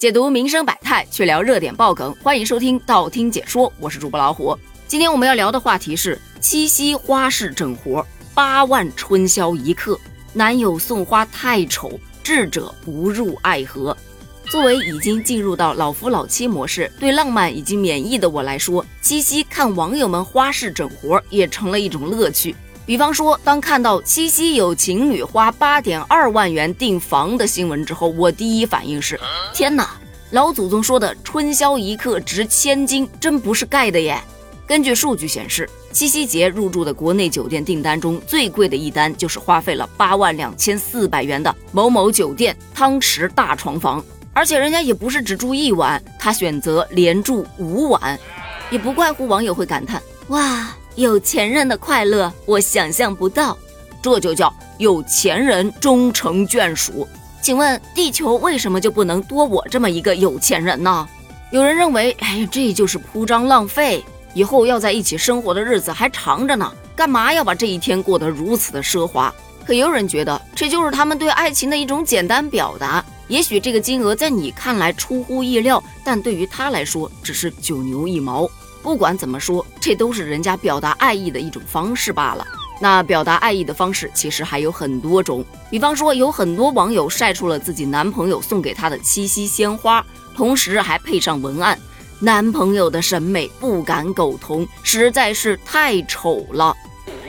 解读民生百态，去聊热点爆梗，欢迎收听道听解说，我是主播老虎。今天我们要聊的话题是七夕花式整活，八万春宵一刻，男友送花太丑，智者不入爱河。作为已经进入到老夫老妻模式，对浪漫已经免疫的我来说，七夕看网友们花式整活也成了一种乐趣。比方说，当看到七夕有情侣花八点二万元订房的新闻之后，我第一反应是：天哪！老祖宗说的“春宵一刻值千金”真不是盖的耶。根据数据显示，七夕节入住的国内酒店订单中最贵的一单就是花费了八万两千四百元的某某酒店汤池大床房，而且人家也不是只住一晚，他选择连住五晚，也不怪乎网友会感叹：哇！有钱人的快乐，我想象不到，这就叫有钱人终成眷属。请问地球为什么就不能多我这么一个有钱人呢？有人认为，哎，这就是铺张浪费，以后要在一起生活的日子还长着呢，干嘛要把这一天过得如此的奢华？可也有人觉得这就是他们对爱情的一种简单表达。也许这个金额在你看来出乎意料，但对于他来说只是九牛一毛。不管怎么说，这都是人家表达爱意的一种方式罢了。那表达爱意的方式其实还有很多种，比方说，有很多网友晒出了自己男朋友送给她的七夕鲜花，同时还配上文案：“男朋友的审美不敢苟同，实在是太丑了。”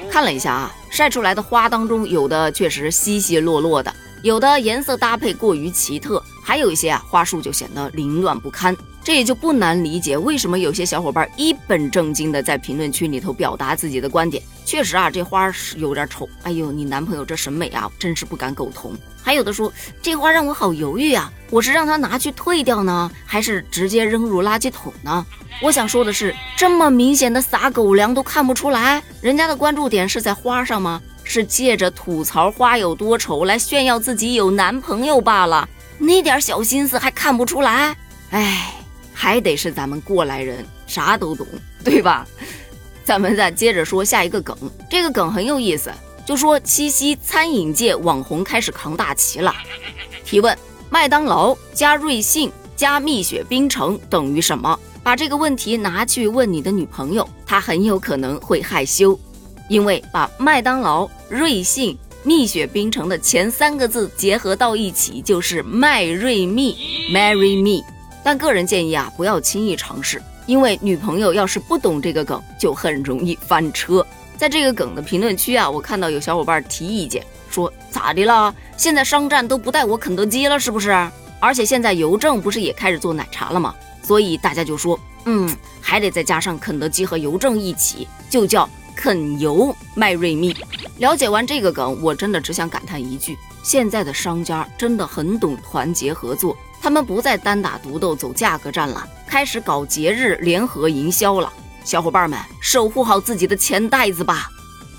看了一下啊，晒出来的花当中，有的确实稀稀落落的，有的颜色搭配过于奇特，还有一些啊花束就显得凌乱不堪。这也就不难理解，为什么有些小伙伴一本正经的在评论区里头表达自己的观点。确实啊，这花是有点丑。哎呦，你男朋友这审美啊，真是不敢苟同。还有的说，这花让我好犹豫啊，我是让他拿去退掉呢，还是直接扔入垃圾桶呢？我想说的是，这么明显的撒狗粮都看不出来，人家的关注点是在花上吗？是借着吐槽花有多丑来炫耀自己有男朋友罢了。那点小心思还看不出来？哎。还得是咱们过来人，啥都懂，对吧？咱们再接着说下一个梗，这个梗很有意思，就说七夕餐饮界网红开始扛大旗了。提问：麦当劳加瑞幸加蜜雪冰城等于什么？把这个问题拿去问你的女朋友，她很有可能会害羞，因为把麦当劳、瑞幸、蜜雪冰城的前三个字结合到一起就是麦瑞蜜，Marry me。但个人建议啊，不要轻易尝试，因为女朋友要是不懂这个梗，就很容易翻车。在这个梗的评论区啊，我看到有小伙伴提意见，说咋的了？现在商战都不带我肯德基了，是不是？而且现在邮政不是也开始做奶茶了吗？所以大家就说，嗯，还得再加上肯德基和邮政一起，就叫肯邮麦瑞蜜。了解完这个梗，我真的只想感叹一句：现在的商家真的很懂团结合作。他们不再单打独斗走价格战了，开始搞节日联合营销了。小伙伴们，守护好自己的钱袋子吧。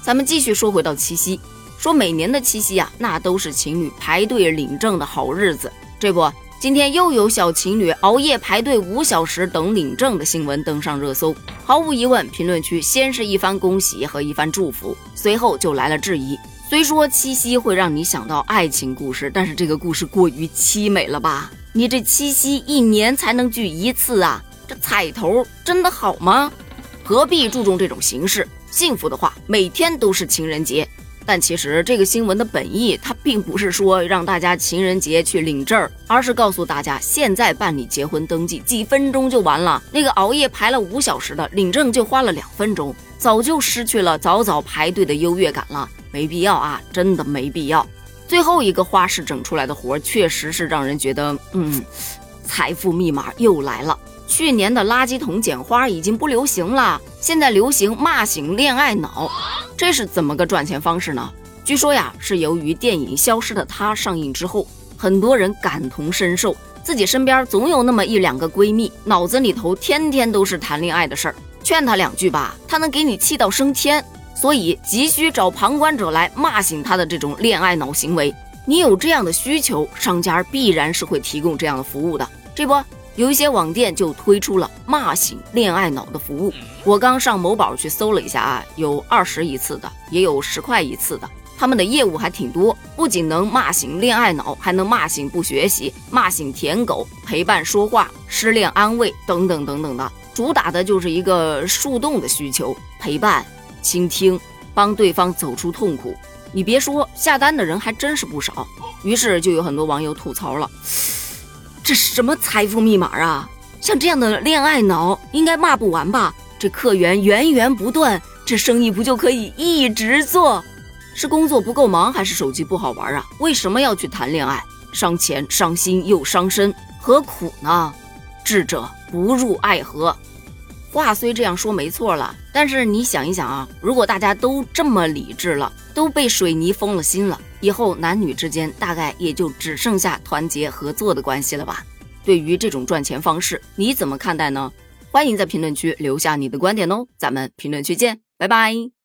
咱们继续说回到七夕，说每年的七夕啊，那都是情侣排队领证的好日子。这不，今天又有小情侣熬夜排队五小时等领证的新闻登上热搜。毫无疑问，评论区先是一番恭喜和一番祝福，随后就来了质疑。虽说七夕会让你想到爱情故事，但是这个故事过于凄美了吧？你这七夕一年才能聚一次啊，这彩头真的好吗？何必注重这种形式？幸福的话，每天都是情人节。但其实这个新闻的本意，它并不是说让大家情人节去领证儿，而是告诉大家，现在办理结婚登记几分钟就完了，那个熬夜排了五小时的领证就花了两分钟，早就失去了早早排队的优越感了，没必要啊，真的没必要。最后一个花式整出来的活，确实是让人觉得，嗯，财富密码又来了。去年的垃圾桶捡花已经不流行了，现在流行骂醒恋爱脑，这是怎么个赚钱方式呢？据说呀，是由于电影《消失的她》上映之后，很多人感同身受，自己身边总有那么一两个闺蜜，脑子里头天天都是谈恋爱的事儿，劝她两句吧，她能给你气到升天。所以急需找旁观者来骂醒他的这种恋爱脑行为。你有这样的需求，商家必然是会提供这样的服务的。这不，有一些网店就推出了骂醒恋爱脑的服务。我刚上某宝去搜了一下啊，有二十一次的，也有十块一次的。他们的业务还挺多，不仅能骂醒恋爱脑，还能骂醒不学习、骂醒舔狗、陪伴说话、失恋安慰等等等等的。主打的就是一个树洞的需求，陪伴、倾听，帮对方走出痛苦。你别说，下单的人还真是不少。于是就有很多网友吐槽了：“这什么财富密码啊？像这样的恋爱脑，应该骂不完吧？这客源源源不断，这生意不就可以一直做？是工作不够忙，还是手机不好玩啊？为什么要去谈恋爱？伤钱、伤心又伤身，何苦呢？智者不入爱河。话虽这样说没错了，但是你想一想啊，如果大家都这么理智了，都被水泥封了心了，以后男女之间大概也就只剩下团结合作的关系了吧？对于这种赚钱方式，你怎么看待呢？欢迎在评论区留下你的观点哦，咱们评论区见，拜拜。